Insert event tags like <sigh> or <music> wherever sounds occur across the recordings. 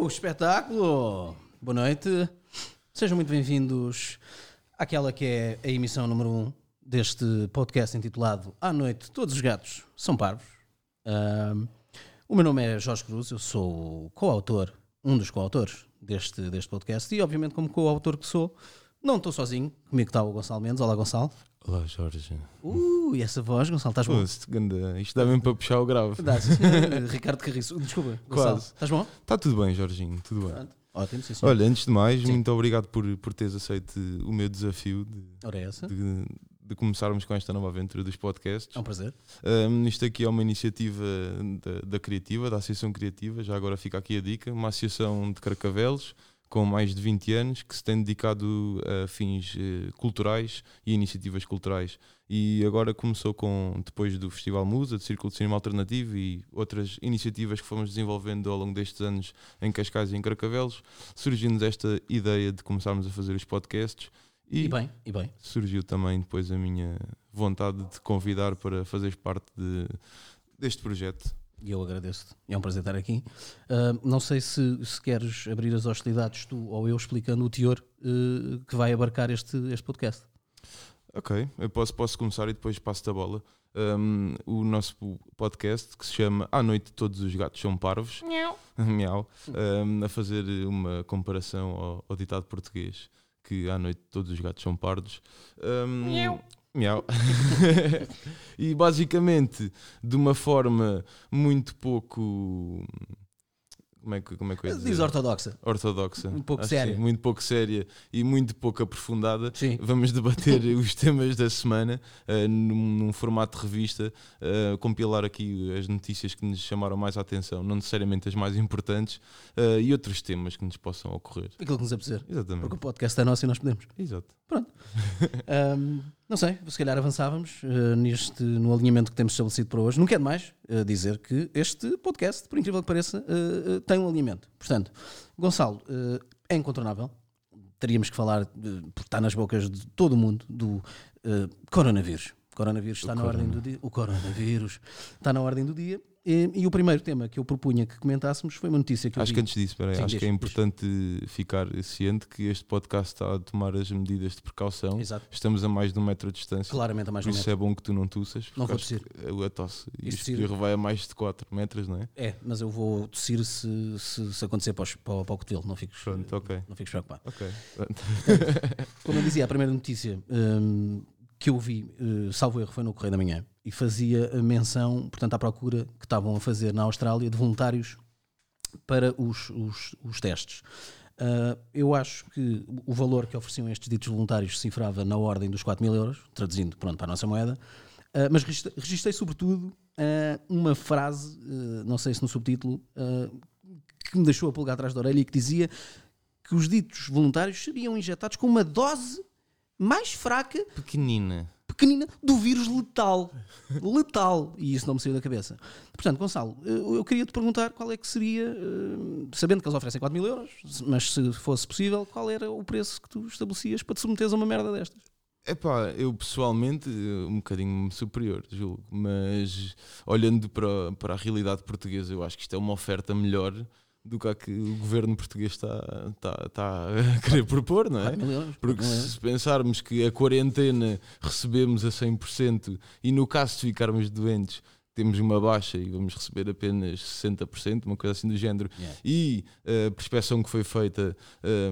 Uhul! Espetáculo! Boa noite. Sejam muito bem-vindos àquela que é a emissão número 1 um deste podcast intitulado À Noite Todos os Gatos São Parvos. O meu nome é Jorge Cruz, eu sou o coautor, um dos coautores deste, deste podcast e, obviamente, como coautor que sou, não estou sozinho. Comigo está o Gonçalo Mendes. Olá, Gonçalo. Olá, Jorge. Uh, e essa voz, Gonçalo, estás bom? Isto, ganda- isto dá mesmo para puxar o grave. Dá, sim. <laughs> Ricardo Carriço. Desculpa, Gonçalo. Quase. Estás bom? Está tudo bem, Jorginho, tudo bem. Pronto. Ótimo, sim, senhor. Olha, antes de mais, Sim. muito obrigado por, por teres aceito o meu desafio de, Ora é essa. de- de começarmos com esta nova aventura dos podcasts. É um prazer. Um, isto aqui é uma iniciativa da, da Criativa, da Associação Criativa, já agora fica aqui a dica, uma associação de carcavelos com mais de 20 anos que se tem dedicado a fins eh, culturais e iniciativas culturais. E agora começou com, depois do Festival Musa, de Círculo de Cinema Alternativo e outras iniciativas que fomos desenvolvendo ao longo destes anos em Cascais e em Carcavelos, surgiu-nos esta ideia de começarmos a fazer os podcasts E, bem, e bem. surgiu também depois a minha vontade de te convidar para fazeres parte de- deste projeto. E eu agradeço-te. É um prazer estar aqui. Ah, não sei se, se queres abrir as hostilidades tu ou eu explicando o teor eh, que vai abarcar este, este podcast. Ok, eu posso, posso começar e depois passo-te a bola. Um, o nosso podcast que se chama À Noite Todos os Gatos São Parvos, Miau, <laughs> um, a fazer uma comparação ao, ao ditado português que à noite todos os gatos são pardos. Um, Miau. <laughs> e basicamente, de uma forma muito pouco. Como é que, como é que eu ia dizer? Diz ortodoxa. ortodoxa. Um pouco Acho séria. sim, muito pouco séria e muito pouco aprofundada. Sim. Vamos debater <laughs> os temas da semana eh, num, num formato de revista, eh, compilar aqui as notícias que nos chamaram mais a atenção, não necessariamente as mais importantes, eh, e outros temas que nos possam ocorrer. Aquilo que nos apetecer. Exatamente. Porque o podcast é nosso e nós podemos. Exato. <laughs> Ahm, não sei, se calhar avançávamos eh, neste, no alinhamento que temos estabelecido para hoje. Não quero mais eh, dizer que este podcast, por incrível que pareça, eh, tem um alinhamento. Portanto, Gonçalo, é incontornável. Teríamos que falar, porque está nas bocas de todo o mundo, do coronavírus. O coronavírus está na ordem do dia. O coronavírus está na ordem do dia. E, e o primeiro tema que eu propunha que comentássemos foi uma notícia que eu Acho vi. que antes disso, espera aí, Sim, acho diz, que é importante ficar ciente que este podcast está a tomar as medidas de precaução. Exato. Estamos a mais de um metro de distância. Claramente a mais de um isso metro. é bom que tu não tussas. Não vou que A tosse. Se este tossir- espirro vai a mais de 4 metros, não é? É, mas eu vou tossir se, se, se acontecer para, os- para, o- para o cotovelo. Não fiques, Pronto, ok. não fiques preocupado. Ok. Como eu dizia, a primeira notícia hum, que eu vi, eh, salvo erro, foi no Correio da Manhã e fazia menção, portanto, à procura que estavam a fazer na Austrália de voluntários para os, os, os testes. Ah, eu acho que o valor que ofereciam estes ditos voluntários se cifrava na ordem dos 4 mil euros, traduzindo pronto, para a nossa moeda, Ah, mas registrei, sobretudo ah, uma frase, não sei se no subtítulo, que me deixou a pulgar atrás da orelha e que dizia que os ditos voluntários seriam injetados com uma dose mais fraca, Pequenina. pequenina, do vírus letal. letal. E isso não me saiu da cabeça. Portanto, Gonçalo, eu queria te perguntar qual é que seria, eh, sabendo que eles oferecem 4 mil euros, mas se fosse possível, qual era o preço que tu estabelecias para te submeteres a uma merda destas? Epá, eu pessoalmente eh, um bocadinho superior, julgo, mas olhando para, para a realidade portuguesa, eu acho que isto é uma oferta melhor do que que o governo português está, está, está a querer propor, não é? 4 mil euros? Porque 4 mil euros. se pensarmos que a quarentena recebemos a 100% e no caso de ficarmos doentes temos uma baixa e vamos receber apenas 60%, uma coisa assim do género, Yeah. e a perspeção que foi feita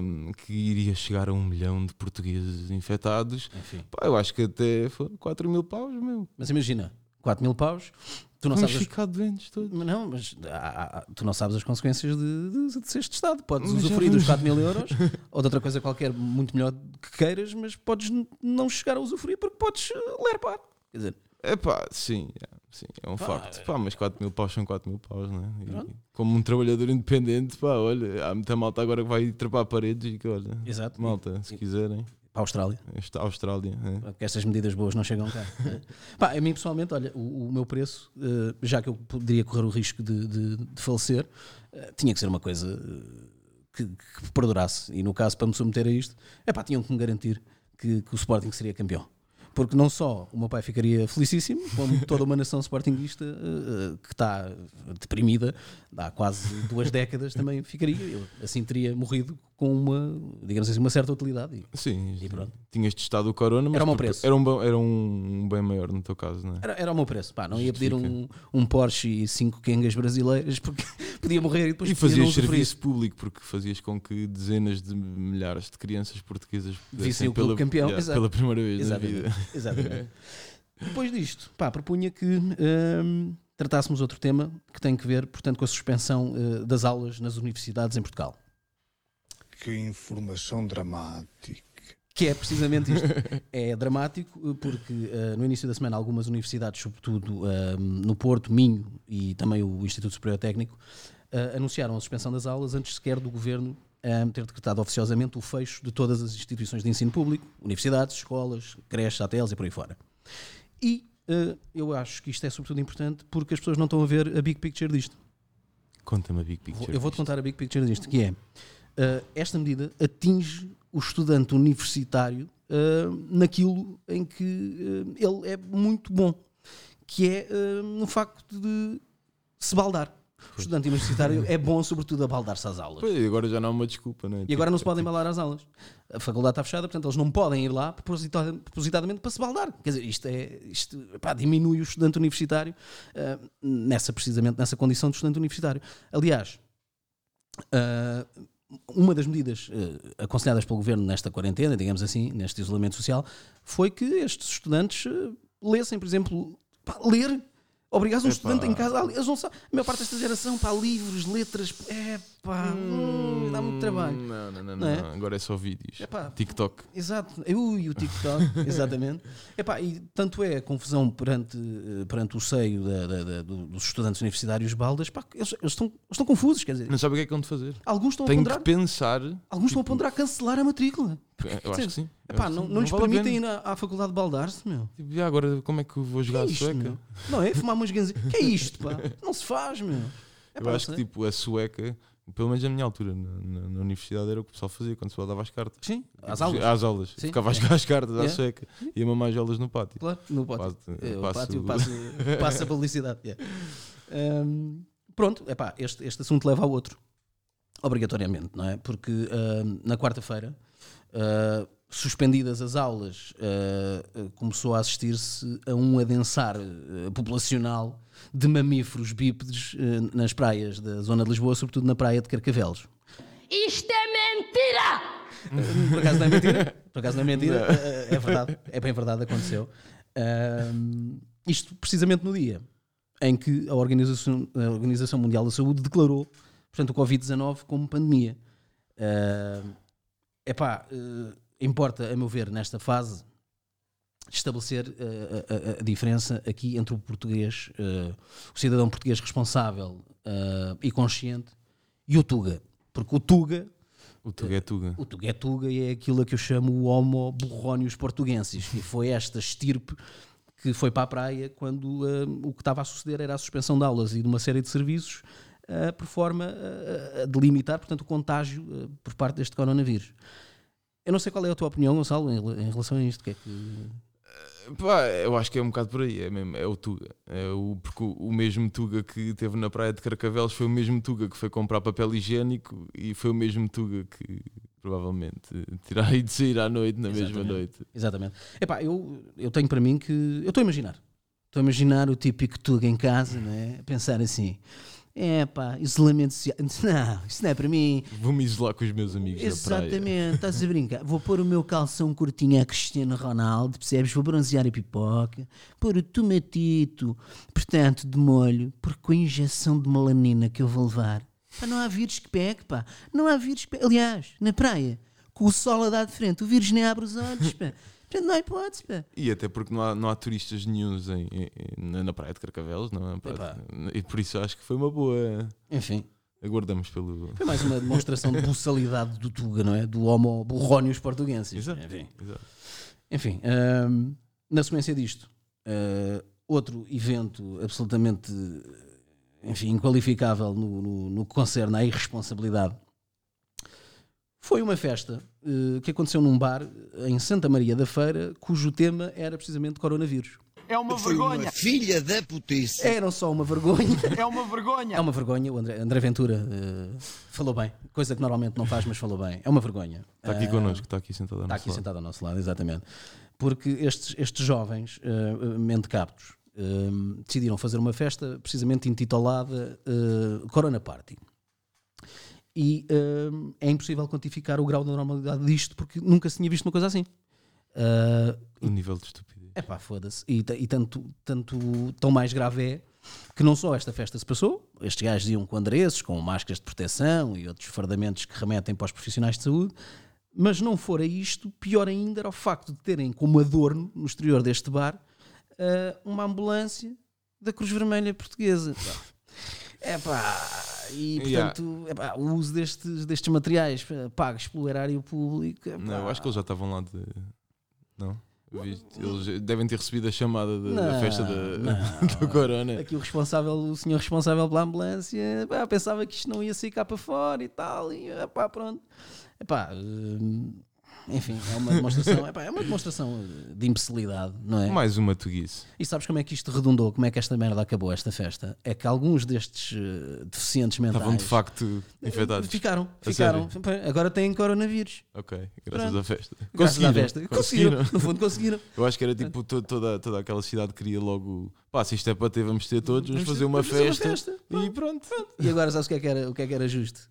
hum, que iria chegar a um milhão de portugueses infectados, Enfim. pá, eu acho que até foi 4 mil paus, meu. Mas imagina, 4 mil paus, tu não Vamos sabes. as- ficar doentes todos. Mas Não, mas há- tu não sabes as consequências de, de, de seres testado. Podes Mas usufruir dos vamos- 4 mil euros ou de outra coisa qualquer muito melhor que queiras, mas podes não chegar a usufruir porque podes uh, lerpar. Quer dizer, É pá, sim, é, sim, é um Pá, facto. Pá, mas 4 mil paus são 4 mil paus, não é? E como um trabalhador independente, pá, olha, há muita malta agora que vai trepar paredes e que, olha, exato. malta, se quiserem, Austrália. esta Austrália. é. Porque estas medidas boas não chegam cá. <laughs> Pá, a mim pessoalmente, olha, o, o meu preço, eh, já que eu poderia correr o risco de, de- de falecer, eh, tinha que ser uma coisa eh, que, que perdurasse. E no caso, para me submeter a isto, é pá, tinham que me garantir que, que o Sporting seria campeão. Porque não só o meu pai ficaria felicíssimo, como toda uma nação sportinguista uh, que está deprimida há quase duas décadas também ficaria. Eu assim teria morrido com uma, digamos assim, uma certa utilidade. E, Sim, e pronto. tinhas testado o Corona, mas Era o meu preço. Era um, era um bem maior no teu caso, não é? Era, era o meu preço. Pá, não ia pedir um, um Porsche e cinco quengas brasileiras porque podia morrer e depois E fazias serviço público, porque fazias com que dezenas de milhares de crianças portuguesas Vissem o pela, campeão, yeah, pela primeira vez Exatamente. na vida. <laughs> Exatamente. Depois disto, pá, propunha que hum, tratássemos outro tema que tem que ver, portanto, com a suspensão eh, das aulas nas universidades em Portugal. Que informação dramática. Que é precisamente isto. <laughs> é dramático eh, porque eh, no início da semana algumas universidades, sobretudo eh, no Porto, Minho e também o Instituto Superior Técnico, eh, anunciaram a suspensão das aulas antes sequer do governo eh, ter decretado oficiosamente o fecho de todas as instituições de ensino público, universidades, escolas, creches, ATLs e por aí fora. E eu acho que isto é sobretudo importante porque as pessoas não estão a ver a big picture disto. Conta-me a Big Picture. eu vou-te contar a big picture disto, que é uh, esta medida atinge o estudante universitário uh, naquilo em que uh, ele é muito bom, que é uh, no facto de se baldar. O estudante universitário é bom, sobretudo, a baldar-se às aulas. Pois, agora já não há uma desculpa, não é? E agora não se Tipo, podem baldar às aulas. A faculdade está fechada, portanto eles não podem ir lá proposita- propositadamente para se baldar. Quer dizer, isto, é, isto pá, diminui o estudante universitário ah, nessa, precisamente nessa condição de estudante universitário. Aliás, ah, uma das medidas ah, aconselhadas pelo governo nesta quarentena, digamos assim, neste isolamento social, foi que estes estudantes ah, lessem, por exemplo, pá, ler. Obrigados um Epá. estudante em casa a. Eles não sabem. A maior parte desta geração, pá, livros, letras, é pá, hum, dá muito trabalho. Não, não, não, Não é? não. Agora é só vídeos. Epá. TikTok. Exato, ui, o TikTok, <laughs> exatamente. Epá, e tanto é a confusão perante, eh, perante o seio da- da- da- do- dos estudantes universitários baldas, pá, eles, eles estão, eles estão confusos, quer dizer, Não sabe o que é que de fazer. alguns estão a Tenho ponderar, que pensar. alguns estão a tipo, ponderar cancelar a matrícula. Eu acho que sim. Epá, acho não, sim. não lhes vale a permitem ir à, à faculdade de baldar-se, meu. Tipo, e agora como é que vou jogar é a sueca? meu? Não é? Fumar umas ganzas. Que é isto, pá? Não se faz, meu. Eu Epá, acho que tipo, a sueca, pelo menos na minha altura, na, na- na universidade, era o que o pessoal fazia quando se dava às cartas. Sim, às Tipo, aulas. Às aulas. Sim. Ficava a jogar às cartas à Yeah. sueca e a mamar aulas no pátio. Claro, no pátio. Passo- É, o passo- pátio passa, passa a publicidade. yeah. Hum, pronto, epá, este, este assunto leva ao outro, obrigatoriamente, não é? Porque hum, na quarta-feira, uh, suspendidas as aulas, uh, começou a assistir-se a um adensar uh, populacional de mamíferos bípedes uh, nas praias da zona de Lisboa, sobretudo na praia de Carcavelos. Isto é mentira! Por acaso não é mentira? <laughs> Por acaso não é mentira? É, é verdade, é bem verdade, aconteceu. Isto precisamente no dia em que a Organização, a Organização Mundial da Saúde declarou, portanto, o Covid-19 como pandemia. Epá, eh, importa, a meu ver, nesta fase, estabelecer eh, a, a- a diferença aqui entre o português, eh, o cidadão português responsável eh, e consciente e o Tuga. Porque o Tuga O Tuga é Tuga. o Tuga é Tuga e é aquilo a que eu chamo o Homo burronius portuguensis. E foi esta estirpe que foi para a praia quando o que estava a suceder era a suspensão de aulas e de uma série de serviços por forma a delimitar, portanto, o contágio por parte deste coronavírus. Eu não sei qual é a tua opinião, Gonçalo, em, rela- em relação a isto. Que é que... Pá, eu acho que é um bocado por aí, é, mesmo, é o Tuga. É o, porque o, o mesmo Tuga que teve na praia de Carcavelos foi o mesmo Tuga que foi comprar papel higiênico e foi o mesmo Tuga que provavelmente terá ido sair à noite, na mesma Exatamente. noite. Exatamente. Epá, eu, eu tenho para mim que. Eu estou a imaginar. Estou a imaginar o típico Tuga em casa, não é? A pensar assim. É pá, isolamento social. <laughs> Não, isso não é para mim. Vou-me isolar com os meus amigos. Exatamente, estás a brincar. Vou pôr o meu calção curtinho a Cristiano Ronaldo, percebes? Vou bronzear a pipoca, pôr o tomatito, portanto, de molho, porque com a injeção de melanina que eu vou levar, pá, não há vírus que pegue, pá. Não há vírus que pegue. Aliás, na praia, com o sol a dar de frente, o vírus nem abre os olhos, pá. Não há hipótese, pá. E até porque não há, não há turistas nenhuns em, em- na, praia de Carcavelos, não é? Praia e por isso acho que foi uma boa. Enfim, Aguardamos pelo. foi mais uma demonstração de buçalidade do Tuga, não é? Do homo burronius portuguenses. Exato. Enfim. Exato. Enfim, hum, na sequência disto, uh, outro evento absolutamente enfim, inqualificável no, no, no que concerne à irresponsabilidade foi uma festa eh, que aconteceu num bar em Santa Maria da Feira, cujo tema era precisamente coronavírus. É uma Foi vergonha. uma filha da putice. Era só uma vergonha. É uma vergonha. É uma vergonha, o André, André Ventura eh, falou bem, coisa que normalmente não faz, mas falou bem. É uma vergonha. Está aqui Ah, connosco, está aqui sentado ao Está nosso aqui lado. sentado ao nosso lado, exatamente. Porque estes, estes jovens uh, mentecaptos uh, decidiram fazer uma festa precisamente intitulada uh, Corona Party. E uh, é impossível quantificar o grau de normalidade disto porque nunca se tinha visto uma coisa assim. Uh, O nível de estupidez. é pá, foda-se. E, e tanto, tanto tão mais grave é que não só esta festa se passou, estes gajos iam com adereços, com máscaras de proteção e outros fardamentos que remetem para os profissionais de saúde, mas não fora isto, pior ainda era o facto de terem como adorno, no exterior deste bar, eh, uma ambulância da Cruz Vermelha Portuguesa. É pá, e Yeah. portanto, epá, o uso destes, destes materiais eh, pagos pelo erário público. epá, Não, eu acho que eles já estavam lá de. Não? Eles devem ter recebido a chamada da, da Não, festa da, não. <laughs> do Corona. Aqui o responsável, o senhor responsável pela ambulância, pá, pensava que isto não ia sair cá para fora e tal, e pá, pronto. Epá, hum, enfim, é uma demonstração, epá, é uma demonstração de imbecilidade, não é? Mais uma tuguice. E sabes como é que isto redundou? Como é que esta merda acabou, esta festa? É que alguns destes eh, deficientes mentais Estavam de facto infectados. ficaram, A ficaram. Agora têm coronavírus. Ok, graças Pronto. à festa. Graças à Conseguiram, festa. Conseguiram, <laughs> no fundo conseguiram. Eu acho que era tipo to- toda, toda aquela cidade queria logo. Pá, se isto é para ter, vamos ter todos, vamos Vamos fazer ter- uma vamos fazer uma festa. festa. E pronto. E agora sabes o que é que era, o que é que era justo?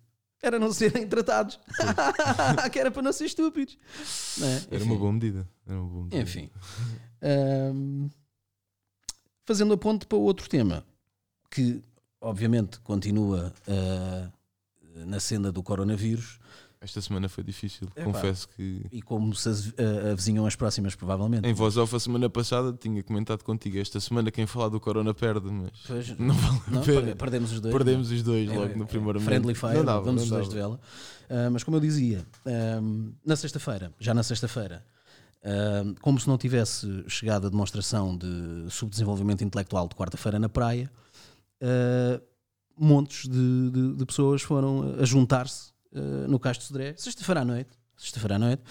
Era não serem tratados. <laughs> que era para não ser estúpidos. Não é? Era uma boa medida. Era uma boa medida. Enfim. Ahm, fazendo a ponte para outro tema, que obviamente continua ah, na senda do coronavírus Esta semana foi difícil. Epá. Confesso que. e como se ah, avizinham as próximas, provavelmente. Em voz off, a semana passada tinha comentado contigo. Esta semana quem falar do Corona perde, mas Pois, <laughs> não vale não, a pena. per- perdemos os dois. Perdemos os dois É, logo é, no primeiro Friendly momento. fire, Não dava, vamos não os dois de vela. Ah, mas como eu dizia, ahm, na sexta-feira, já na sexta-feira, ahm, como se não tivesse chegado a demonstração de subdesenvolvimento intelectual de quarta-feira na praia, ah, montes de, de- de pessoas foram a juntar-se ah, no de Sodré, sexta-feira à noite. Sexta-feira à noite.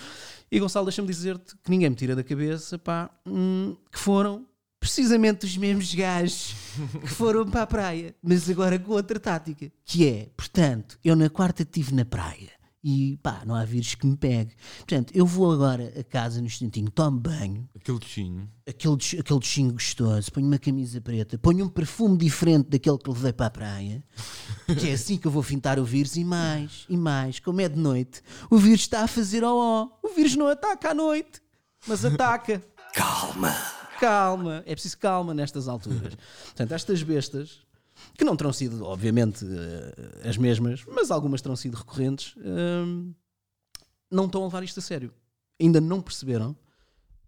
E Gonçalo, deixa-me dizer-te que ninguém me tira da cabeça pá, hum, que foram precisamente os mesmos gajos que foram para a praia, mas agora com outra tática, que é, portanto, eu na quarta estive na praia e pá, não há vírus que me pegue. Portanto, eu vou agora a casa no instantinho, tomo banho, Aquele tochinho. aquele, aquele duchinho gostoso, ponho uma camisa preta, ponho um perfume diferente daquele que levei para a praia, que é assim que eu vou fintar o vírus e mais, e mais, como é de noite, o vírus está a fazer ó ó, o vírus não ataca à noite, mas ataca. Calma. Calma, é preciso calma nestas alturas. Portanto, estas bestas, que não terão sido, obviamente, eh, as mesmas, mas algumas terão sido recorrentes, hum, não estão a levar isto a sério. Ainda não perceberam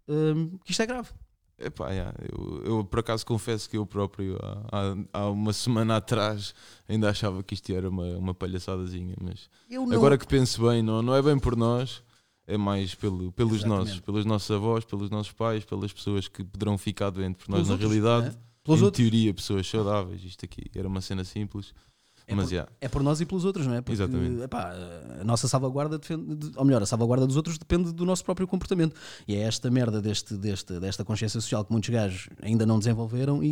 hum, que isto é grave. Epá, yeah, eu, eu por acaso confesso que eu próprio há, há- uma <laughs> semana atrás ainda achava que isto era uma, uma palhaçadazinha, mas não, agora que penso bem, não, não é bem por nós, é mais pelo, pelos Exatamente. nossos, pelos nossos avós, pelos nossos pais, pelas pessoas que poderão ficar doentes, porque nós na outros, realidade? Pelos em outros. teoria, pessoas saudáveis, isto aqui era uma cena simples, É mas por- yeah, É por nós e pelos outros, não é? Porque, Exatamente. epá, a nossa salvaguarda defende, de- ou melhor, a salvaguarda dos outros depende do nosso próprio comportamento. E é esta merda deste, deste, desta consciência social que muitos gajos ainda não desenvolveram e,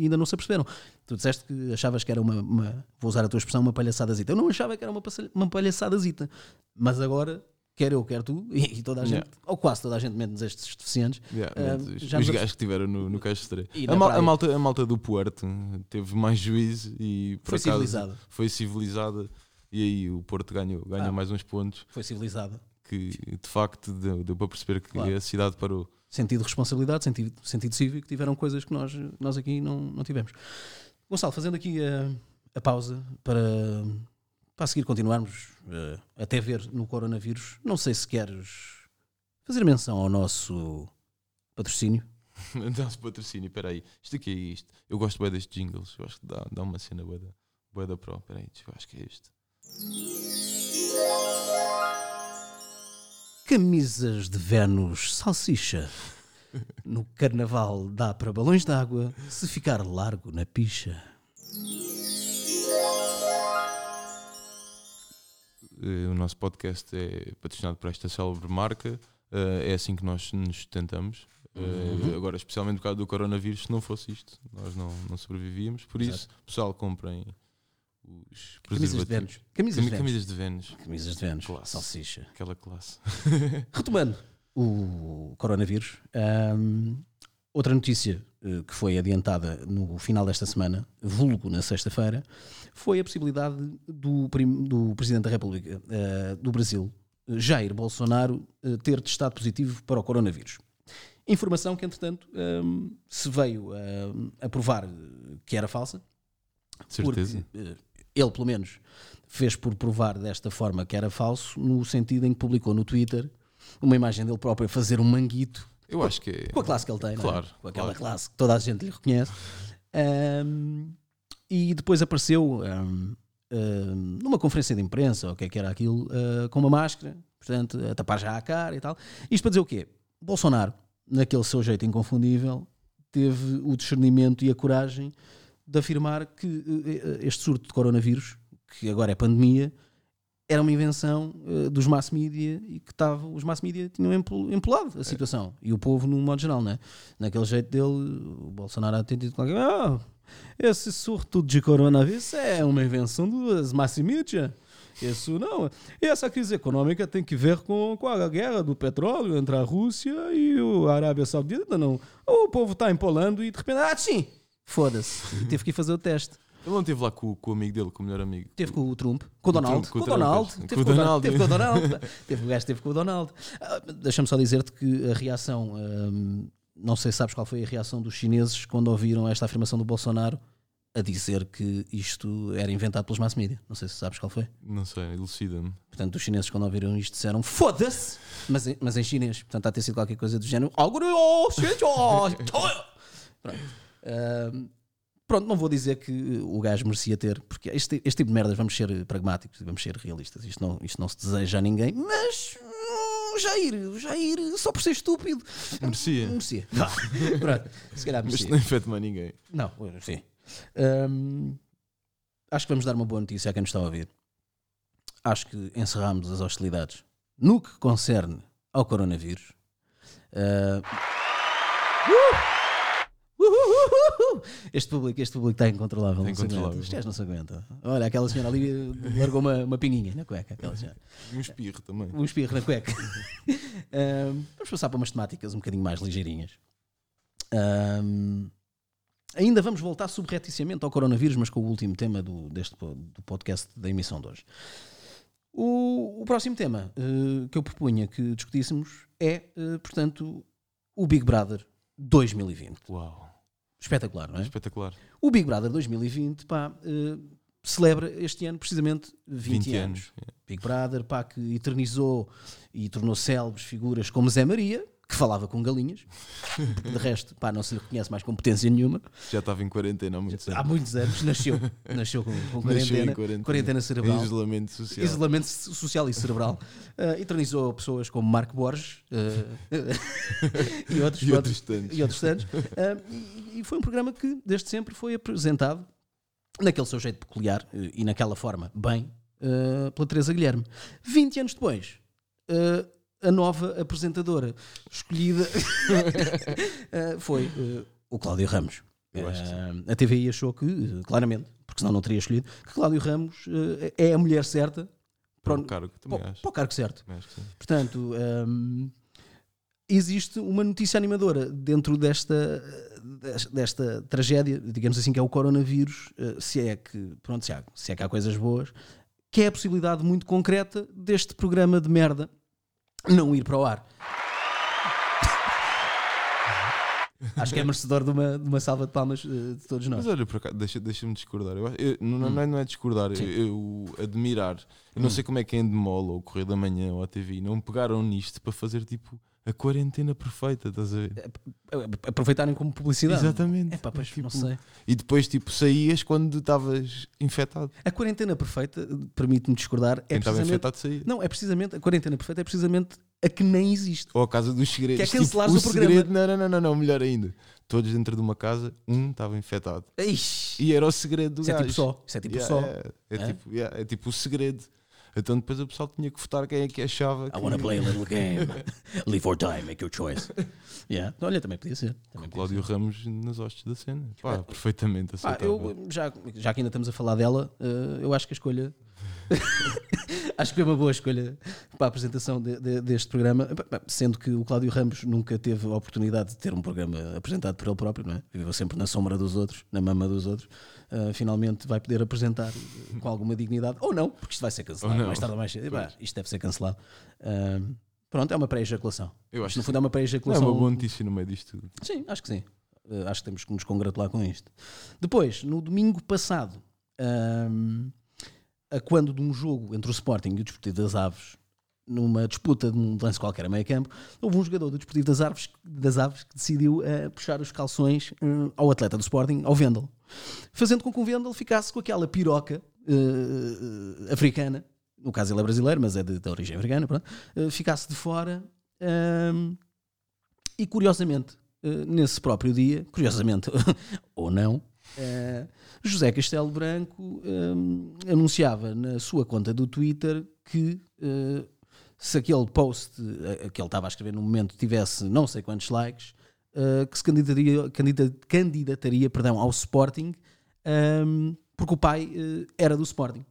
e ainda não se aperceberam. Tu disseste que achavas que era uma, uma- vou usar a tua expressão, uma palhaçadazita. Eu não achava que era uma, uma palhaçadazita, mas agora. Quer eu, quer tu, <laughs> e, e toda a gente, Yeah. ou quase toda a gente, menos estes deficientes, yeah, Ah, os, já os gajos que estiveram no, no Caixa Estreia. E A, na mal- a malta, a malta do Porto teve mais juízo e foi acaso, civilizada. foi civilizada e aí o Porto ganhou, ganhou Ah. mais uns pontos Foi civilizada. que de facto deu, deu para perceber que Claro. a cidade parou. sentido de responsabilidade, sentido, sentido cívico, tiveram coisas que nós, nós aqui não, não tivemos. Gonçalo, fazendo aqui a, a pausa para, para seguir continuarmos eh, até ver no coronavírus, não sei se queres fazer menção ao nosso patrocínio. <laughs> Nosso patrocínio, espera aí. Isto aqui é isto. Eu gosto bem destes jingles. Eu acho que dá, dá uma cena boa da, bué da pro. Espera aí, eu acho que é este. Camisas de Vênus Salsicha. <laughs> No carnaval dá para balões d'água se ficar largo na picha. O nosso podcast é patrocinado por esta célebre marca. eh, é assim que nós nos sustentamos. Eh, Uhum. agora, especialmente por causa do coronavírus, se não fosse isto, nós não, não sobrevivíamos. Por Exato. isso, pessoal, comprem os Camisas de. Vênus. Camisas de Cami- Vênus. Camisas de Vênus, Camisas de Vênus. Classe. Salsicha. aquela classe. Retomando o coronavírus, hum, outra notícia eh, que foi adiantada no final desta semana, vulgo na sexta-feira, foi a possibilidade do, do Presidente da República eh, do Brasil, Jair Bolsonaro, eh, ter testado positivo para o coronavírus. Informação que, entretanto, hum, se veio a provar que era falsa, De certeza. porque eh, ele, pelo menos, fez por provar desta forma que era falso, no sentido em que publicou no Twitter uma imagem dele próprio a fazer um manguito, Eu acho que é. com a classe que ele tem, é? Claro, com aquela claro. classe que toda a gente lhe reconhece. Ahm, e depois apareceu ahm, ahm, numa conferência de imprensa, ou o que é que era aquilo, ah, com uma máscara, portanto, a tapar já a cara e tal. Isto para dizer o quê? Bolsonaro, naquele seu jeito inconfundível, teve o discernimento e a coragem de afirmar que eh, este surto de coronavírus, que agora é pandemia, era uma invenção eh, dos mass media e que estava, os mass media tinham empol- empolado a situação. E o povo, no modo geral, né? naquele jeito dele, o Bolsonaro ter dito qualquer ah, esse surto de coronavírus é uma invenção dos mass media. Isso não. E essa crise econômica tem que ver com, com a guerra do petróleo entre a Rússia e o- a Arábia Saudita. Não. O povo está empolando e de repente, ah, sim, foda-se. <laughs> Teve que fazer o teste. Ele não esteve lá com, com o amigo dele, com o melhor amigo. Teve com o Trump, com o Donald, com o Donald, teve com o Donald, teve com o Donald, teve o gajo, teve com o Donald. Ah, Deixa-me só dizer-te que a reação, hum, não sei se sabes qual foi a reação dos chineses quando ouviram esta afirmação do Bolsonaro a dizer que isto era inventado pelos mass media. Não sei se sabes qual foi. Não sei, elucida-me. Portanto, os chineses quando ouviram isto disseram foda-se, mas, em- mas em chinês. Portanto, há de ter sido qualquer coisa do género. <laughs> Pronto. Ahm, pronto, não vou dizer que o gajo merecia ter, porque este, este tipo de merdas vamos ser pragmáticos e vamos ser realistas. Isto não, isto não se deseja a ninguém, mas hum, o Jair, o Jair, só por ser estúpido, Merecia. merecia. Vá. <laughs> Pronto, se calhar merecia. isto não afeta mais ninguém. Não, sim. Hum, acho que vamos dar uma boa notícia a quem nos está a ouvir. Acho que encerramos as hostilidades no que concerne ao coronavírus. Uh! <laughs> Este público, este público está incontrolável. Está incontrolável. Este gajo não se aguenta. Olha, aquela senhora ali largou uma, uma pinguinha na cueca. Aquela senhora um espirro também. um espirro na cueca. <laughs> Ahm, vamos passar para umas temáticas um bocadinho mais ligeirinhas. Ahm, ainda vamos voltar subrepticiamente ao coronavírus, mas com o último tema do, deste, do podcast da emissão de hoje. O, o próximo tema eh, que eu propunha que discutíssemos é, eh, portanto, o Big Brother 2020. Uau. Espetacular, não é? Espetacular. O Big Brother 2020 pá, eh, celebra este ano precisamente 20, 20 anos. anos. é. Big Brother, pá, que eternizou e tornou célebres figuras como Zé Maria, que falava com galinhas. Porque de resto, pá, não se lhe reconhece mais competência nenhuma. Já estava em quarentena há muito tempo. Há muitos anos nasceu, nasceu com, com Nasceu quarentena, em quarentena. quarentena cerebral. Em isolamento social. Isolamento social e cerebral. Eh, eternizou pessoas como Marco Borges eh, <laughs> e outros, E outros tantos. e outros tantos. Eh, e, e foi um programa que, desde sempre, foi apresentado naquele seu jeito peculiar e naquela forma, bem, eh, pela Teresa Guilherme. 20 anos depois, eh, a nova apresentadora escolhida eh, <laughs> foi eh, o Cláudio Ramos. Acho. Eh, a TVI achou que, claramente, porque senão não teria escolhido, que Cláudio Ramos eh, é a mulher certa Para para, o cargo, para, também para acho. o cargo certo. Acho. Portanto, hum, existe uma notícia animadora dentro desta, des- desta tragédia, digamos assim, que é o coronavírus, se é que, pronto, se, há, se é que há coisas boas, que é a possibilidade muito concreta deste programa de merda não ir para o ar. Acho que é merecedor de uma, de uma salva de palmas eh, de todos nós. Mas olha, por acaso, deixa- deixa-me discordar. Eu, eu- não, não, não é discordar, Hum. Sim. eu, eu admirar. Eu não Hum. sei como é que a Endemol ou o Correio da Manhã ou a TV não pegaram nisto para fazer tipo a quarentena perfeita, estás a ver? Aproveitarem como publicidade. Exatamente. É pá, pois Tipo, não sei. E depois tipo saías quando estavas infectado. A quarentena perfeita, permite-me discordar, é Quem estava infectado saía. Não, é precisamente, a quarentena perfeita é precisamente a que nem existe. Ou a casa dos segredos. Que é cancelares tipo, o programa. segredo, não, não, não, não, não, melhor ainda. Todos dentro de uma casa, um estava infectado. Ixi, E era o segredo do isso é gajo. tipo só. Isso é tipo Yeah, só. yeah, é, É? tipo, yeah, é tipo o segredo. Então depois o pessoal tinha que votar quem é que achava. I Que... wanna play a little <laughs> game. Live or die, make your choice. Yeah. Olha, também podia ser. Também podia Cláudio Ramos nas hostes da cena. Pá, perfeitamente Pá, aceitável. eu, já, já que ainda estamos a falar dela, eh, eu acho que a escolha. <laughs> acho que foi uma boa escolha para a apresentação de- de- deste programa, sendo que o Cláudio Ramos nunca teve a oportunidade de ter um programa apresentado por ele próprio, não é? Viveu sempre na sombra dos outros, na mama dos outros. Eh, finalmente vai poder apresentar com alguma dignidade, ou não, porque isto vai ser cancelado mais tarde ou mais cedo. Isto deve ser cancelado. Ah, pronto, é uma pré-ejaculação. Eu acho no que fundo é uma Não é pré-ejaculação. uma boa notícia no meio disto tudo. Sim, acho que sim. Uh, acho que temos que nos congratular com isto. Depois, no domingo passado, a quando de um jogo entre o Sporting e o Desportivo das Aves, numa disputa de um lance qualquer a meio campo, houve um jogador do Desportivo das Aves, das Aves que decidiu uh, puxar os calções uh, ao atleta do Sporting, ao Vendel, fazendo com que o Vendel ficasse com aquela piroca uh, africana, no caso ele é brasileiro, mas é de, de origem africana, pronto, ficasse de fora. ahm, e curiosamente, nesse próprio dia, curiosamente <laughs> ou não, eh, José Castelo Branco eh, anunciava na sua conta do Twitter que eh, se aquele post que ele estava a escrever no momento tivesse não sei quantos likes, que se candidataria, candida- candidataria perdão, ao Sporting, ehm, porque o pai era do Sporting.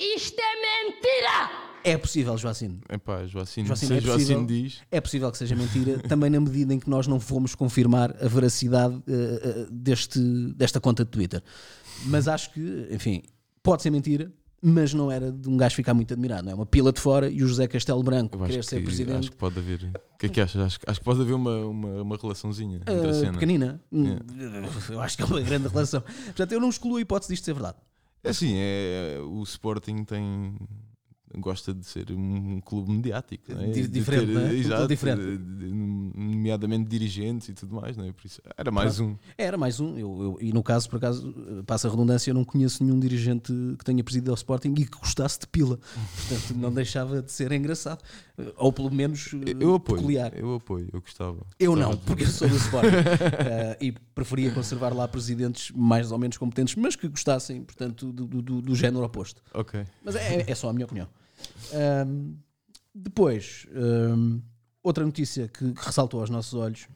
Isto é mentira! É possível, Joacine. Epá, Joacine, Joacine, se é possível. Joacine diz. É possível que seja mentira, também na medida em que nós não fomos confirmar a veracidade eh, eh, deste, desta conta de Twitter. Mas acho que, enfim, pode ser mentira, mas não era de um gajo ficar muito admirado. Não é uma pila de fora e o José Castelo Branco querer acho ser que, presidente. acho que pode haver. O que é que achas? Acho, que- acho que pode haver uma, uma, uma relaçãozinha entre a eh, cena. pequenina. Hum, Eu acho que é uma grande relação. Portanto, eu não excluo a hipótese disto ser verdade. É assim, é, o Sporting tem. Gosta de ser um clube mediático, não é? Diferente, não é? Exato, diferente. nomeadamente dirigentes e tudo mais, não é? Por isso, era mais um. Era mais um, eu, eu- e no caso, por acaso, passa a redundância, eu não conheço nenhum dirigente que tenha presidido ao Sporting e que gostasse de pila. <laughs> Portanto, não deixava de ser engraçado. Ou pelo menos Eu apoio, peculiar. eu apoio, eu gostava. Eu Gostava não, de- porque eu sou do Sporting <laughs> Eh, e preferia conservar lá presidentes mais ou menos competentes, mas que gostassem, portanto, do, do- do, do género oposto. Ok. Mas é, é só a minha opinião. Ahm, depois, ahm, outra notícia que, que ressaltou aos nossos olhos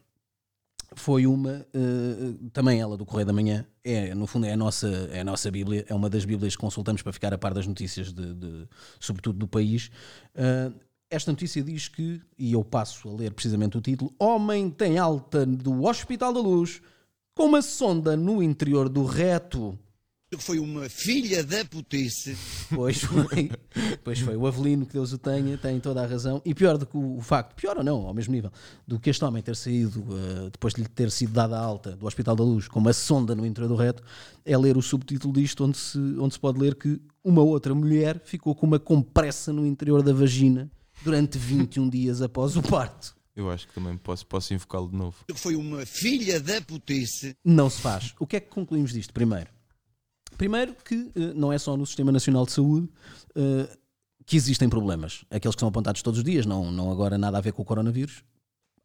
foi uma, eh, também ela do Correio da Manhã, é, no fundo é a, nossa, é a nossa Bíblia, é uma das Bíblias que consultamos para ficar a par das notícias, de, de- sobretudo do país. Ah, esta notícia diz que, e eu passo a ler precisamente o título: Homem tem alta do Hospital da Luz com uma sonda no interior do reto. Foi uma filha da putice. Pois foi, pois foi. O Avelino, que Deus o tenha, tem toda a razão. E pior do que o, o facto, pior ou não, ao mesmo nível, do que este homem ter saído, eh, depois de lhe ter sido dada a alta do Hospital da Luz, com uma sonda no interior do reto, é ler o subtítulo disto, onde se, onde se pode ler que uma outra mulher ficou com uma compressa no interior da vagina durante 21 dias após o parto. Eu acho que também posso, posso invocá-lo de novo. Foi uma filha da putice. Não se faz. O que é que concluímos disto? Primeiro, primeiro que eh, não é só no Sistema Nacional de Saúde eh, que existem problemas. Aqueles que são apontados todos os dias, não, não agora nada a ver com o coronavírus.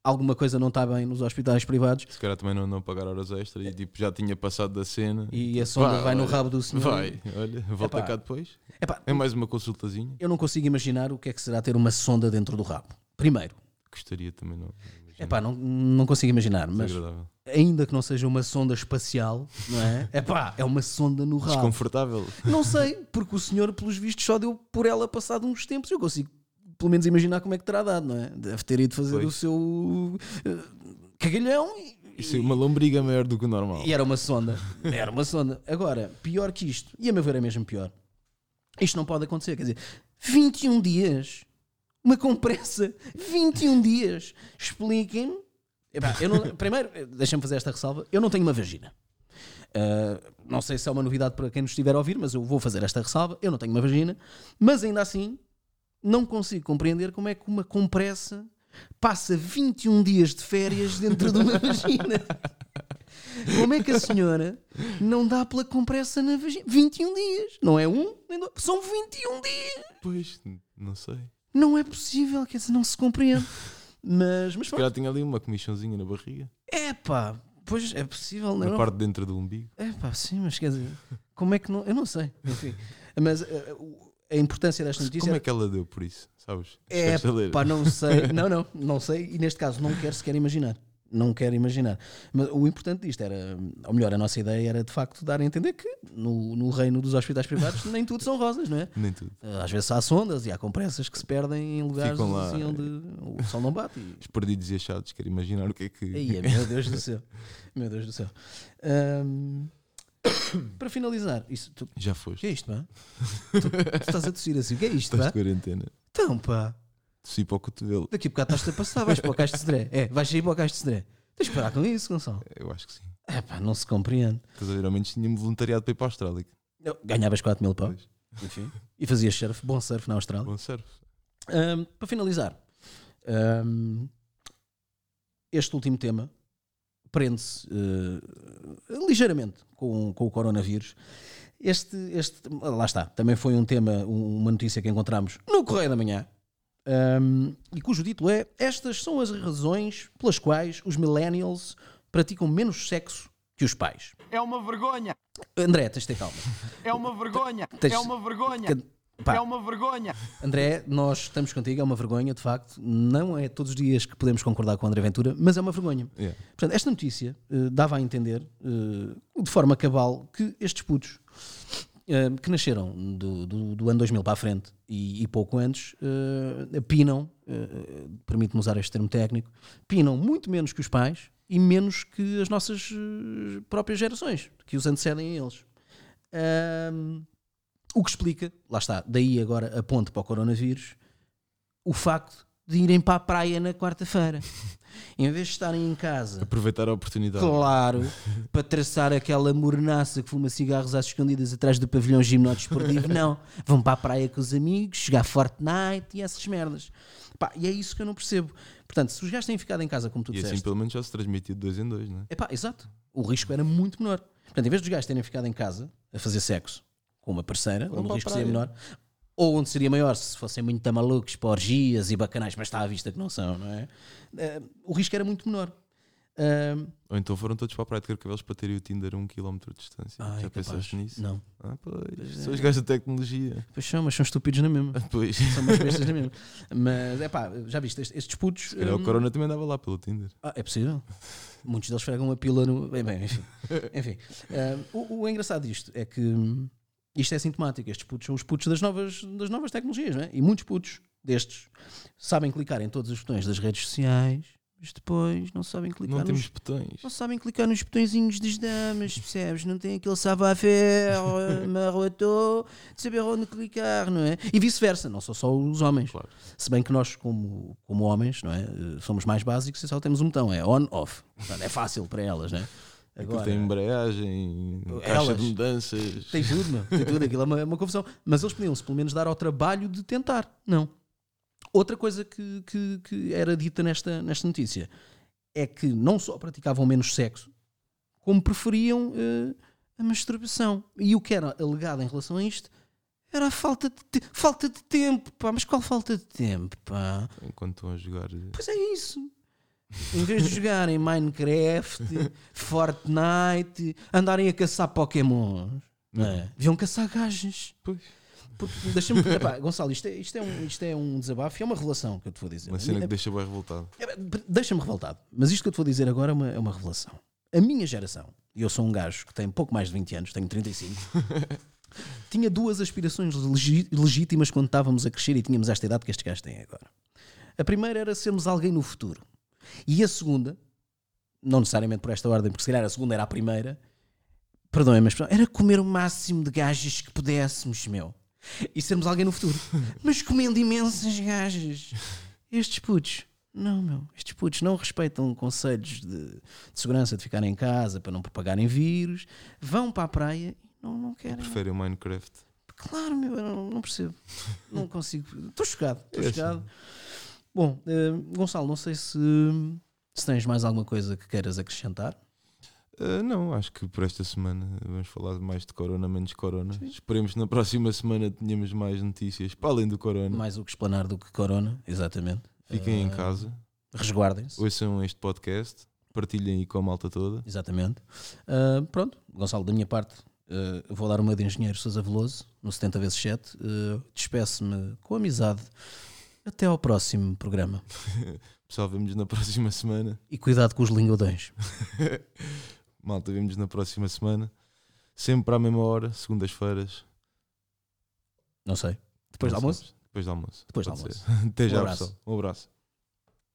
Alguma coisa não está bem nos hospitais privados Se calhar também não, não pagar horas extras e tipo, já tinha passado da cena. e a sonda Vá, vai no olha, rabo do senhor. Vai, olha, volta Epá. cá depois. Epá, É mais uma consultazinha. eu não consigo imaginar o que é que será ter uma sonda dentro do rabo. Primeiro, Gostaria também, não. Epá, não, não consigo imaginar, mas Desagradável. ainda que não seja uma sonda espacial, não é? <laughs> Epá, é uma sonda no rabo. Desconfortável. Não sei, porque o senhor, pelos vistos, só deu por ela passado uns tempos. Eu consigo, pelo menos, imaginar como é que terá dado, não é? Deve ter ido fazer Pois. o seu eh, cagalhão e, Isso é uma lombriga maior do que o normal. e era uma sonda. Era uma sonda. Agora, pior que isto, e a meu ver é mesmo pior, isto não pode acontecer. Quer dizer, 21 dias, uma compressa, 21 dias. Expliquem-me. Primeiro, deixa-me fazer esta ressalva: eu não tenho uma vagina. Uh, não sei se é uma novidade para quem nos estiver a ouvir, mas eu vou fazer esta ressalva. Eu não tenho uma vagina, mas ainda assim não consigo compreender como é que uma compressa passa 21 dias de férias dentro de uma <laughs> vagina. Como é que a senhora não dá pela compressa na vagina? 21 dias, não é um, nem dois, são 21 dias. Pois, não sei. Não é possível, quer dizer, não se compreende. Mas, mas calhar tinha ali uma comichãozinha na barriga, é pá, pois é possível, na não, parte dentro do umbigo. É pá, sim, mas quer dizer, como é que não. Eu não sei. Enfim, mas eh, a importância desta notícia Como é que ela deu por isso? Sabes? é, pá, não sei. <laughs> Não, não, não sei. E neste caso não quero sequer imaginar. Não quero imaginar. Mas o importante disto era, ou melhor, a nossa ideia era de facto dar a entender que no, no reino dos hospitais privados <laughs> nem tudo são rosas, não é? Nem tudo. Às vezes há sondas e há compressas que se perdem em lugares lá. assim onde o sol não bate. E... Os perdidos e achados, quero imaginar o que é que. Aí, meu Deus do céu. Meu Deus do céu. Ahm, <coughs> para finalizar, isso, tu, Já o foste. que é isto, pá? Tu, tu estás a tossir assim, o que é isto, Estás pá? de quarentena. Então, pá. Tossi para o cotovelo. Daqui a bocado estás-te a passar, vais para o Caixa de Cedré. É, vais sair para o Caixa de Cedré. Tens de parar com isso, Gonçalo. Eu acho que sim. É pá, não se compreende. Estás a ver? Ao menos tinha-me voluntariado para ir para a Austrália. Eu- Ganhavas 4 mil pau. Pois. Enfim. E fazias surf, bom surf na Austrália. Bom surf. Ahm, para finalizar, ahm, este último tema prende-se eh, ligeiramente com, com o coronavírus. Este, este, lá está, também foi um tema, um- uma notícia que encontramos no Correio da Manhã. Ahm, e cujo título é Estas são as razões pelas quais os millennials praticam menos sexo que os pais. É uma vergonha! André, tens de ter calma. É uma vergonha! Tens- É uma vergonha! Pá, É uma vergonha! André, nós estamos contigo, é uma vergonha, de facto. Não é todos os dias que podemos concordar com o André Ventura, mas é uma vergonha. Yeah. Portanto, esta notícia eh, dava a entender, eh, de forma cabal, que estes putos eh, que nasceram do, do- do ano 2000 para a frente e, e pouco antes, eh, pinam, eh, permite-me usar este termo técnico, pinam muito menos que os pais e menos que as nossas próprias gerações, que os antecedem a eles. O que explica, lá está, daí agora a ponte para o coronavírus, o facto de irem para a praia na quarta-feira. <laughs> em vez de estarem em casa, Aproveitar a oportunidade. claro, para traçar aquela mornaça que fuma cigarros às escondidas atrás do pavilhão gimnótico esportivo, <laughs> não. Vão para a praia com os amigos, jogar Fortnite e essas merdas. Pá, e é isso que eu não percebo. Portanto, se os gajos têm ficado em casa, como tu E disseste, assim pelo menos já se transmitiu de dois em dois, não é? Epá, exato. O risco era muito menor. Portanto, em vez dos gajos terem ficado em casa a fazer sexo com uma parceira, onde o risco seria menor, ou onde seria maior se fossem muito malucos para orgias e bacanais, mas está à vista que não são, não é? Eh, o risco era muito menor. Ah, Ou então foram todos para a praia de Carcavelos para terem o Tinder a um quilómetro de distância. é já capaz. pensaste nisso? Não. Ah, pois. Pois São é. os gajos da tecnologia. Pois são, mas são estúpidos na mesma. Ah, Pois. São umas bestas na mesma. Mas é pá, já viste, estes, putos. Se calhar hum, o Corona também andava lá pelo Tinder. Ah, é possível. Muitos deles fregam uma pila no. Bem, bem, enfim. enfim. Ah, o, o engraçado disto é que hum, isto é sintomático. Estes putos são os putos das novas, das novas tecnologias, não é? E muitos putos destes sabem clicar em todos os botões das redes sociais, mas depois não sabem clicar Não nos. temos botões. Não sabem clicar nos botõezinhos das damas, percebes? Não tem aquele savoir-faire, <laughs> maroto, de saber onde clicar, não é? E vice-versa, não são só os homens. Claro. Se bem que nós, como, como homens, não é? Eh, somos mais básicos e só temos um botão, é on-off. Portanto, é fácil para elas, não é? Aquilo tem embreagem, caixa Elas. de mudanças. Tem tudo, meu. Tem tudo. Aquilo é uma, é uma confusão. Mas eles podiam-se pelo menos dar ao trabalho de tentar. Não. Outra coisa que, que, que era dita nesta, nesta notícia é que não só praticavam menos sexo, como preferiam eh, a masturbação. E o que era alegado em relação a isto era a falta de, falta de tempo, pá. Mas qual falta de tempo, pá? Enquanto estão a jogar. Pois é isso. Em vez de jogarem Minecraft, Fortnite, andarem a caçar Pokémons, não é? deviam caçar gajas. Pois. Deixa-me, Gonçalo, isto é, isto, é um, isto é um desabafo e é uma revelação que eu te vou dizer. Uma cena que deixa bem revoltado. é- Deixa-me revoltado, mas isto que eu te vou dizer agora é uma, é uma revelação. A minha geração, e eu sou um gajo que tem pouco mais de 20 anos, tenho 35, <laughs> tinha duas aspirações legítimas quando estávamos a crescer e tínhamos esta idade que estes gajos têm agora. A primeira era sermos alguém no futuro. E a segunda, não necessariamente por esta ordem, porque se calhar a segunda era a primeira, perdoem-me, a expressão, era comer o máximo de gajas que pudéssemos, meu. E sermos alguém no futuro. <laughs> Mas comendo imensas gajas. Estes putos, não, meu. Estes putos não respeitam conselhos de, de segurança de ficarem em casa para não propagarem vírus. Vão para a praia e não, não querem. Preferem o Minecraft. Claro, meu, eu não, não percebo. Não consigo. Estou chocado. Estou É assim. Bom, eh, Gonçalo, não sei se, se tens mais alguma coisa que queiras acrescentar. Ah, não, acho que por esta semana vamos falar mais de Corona, menos Corona. Esperemos que na próxima semana tenhamos mais notícias para além do Corona. Mais o que explanar do que Corona, exatamente. Fiquem em Eh, casa, Resguardem-se. ouçam este podcast, partilhem aí com a malta toda. Exatamente. Ah, pronto, Gonçalo, da minha parte, Uh, vou dar uma de engenheiro Sousa Veloso no 70 vezes 7. Uh, Despeço-me com amizade. Até ao próximo programa. <laughs> Pessoal, vemos na próxima semana. E cuidado com os lingodões. <laughs> Malta, vemos na próxima semana. Sempre à mesma hora, segundas-feiras. Não sei. Depois do almoço? sabes. Depois do almoço. Depois do almoço. <laughs> Até Um já, abraço. pessoal. Um abraço.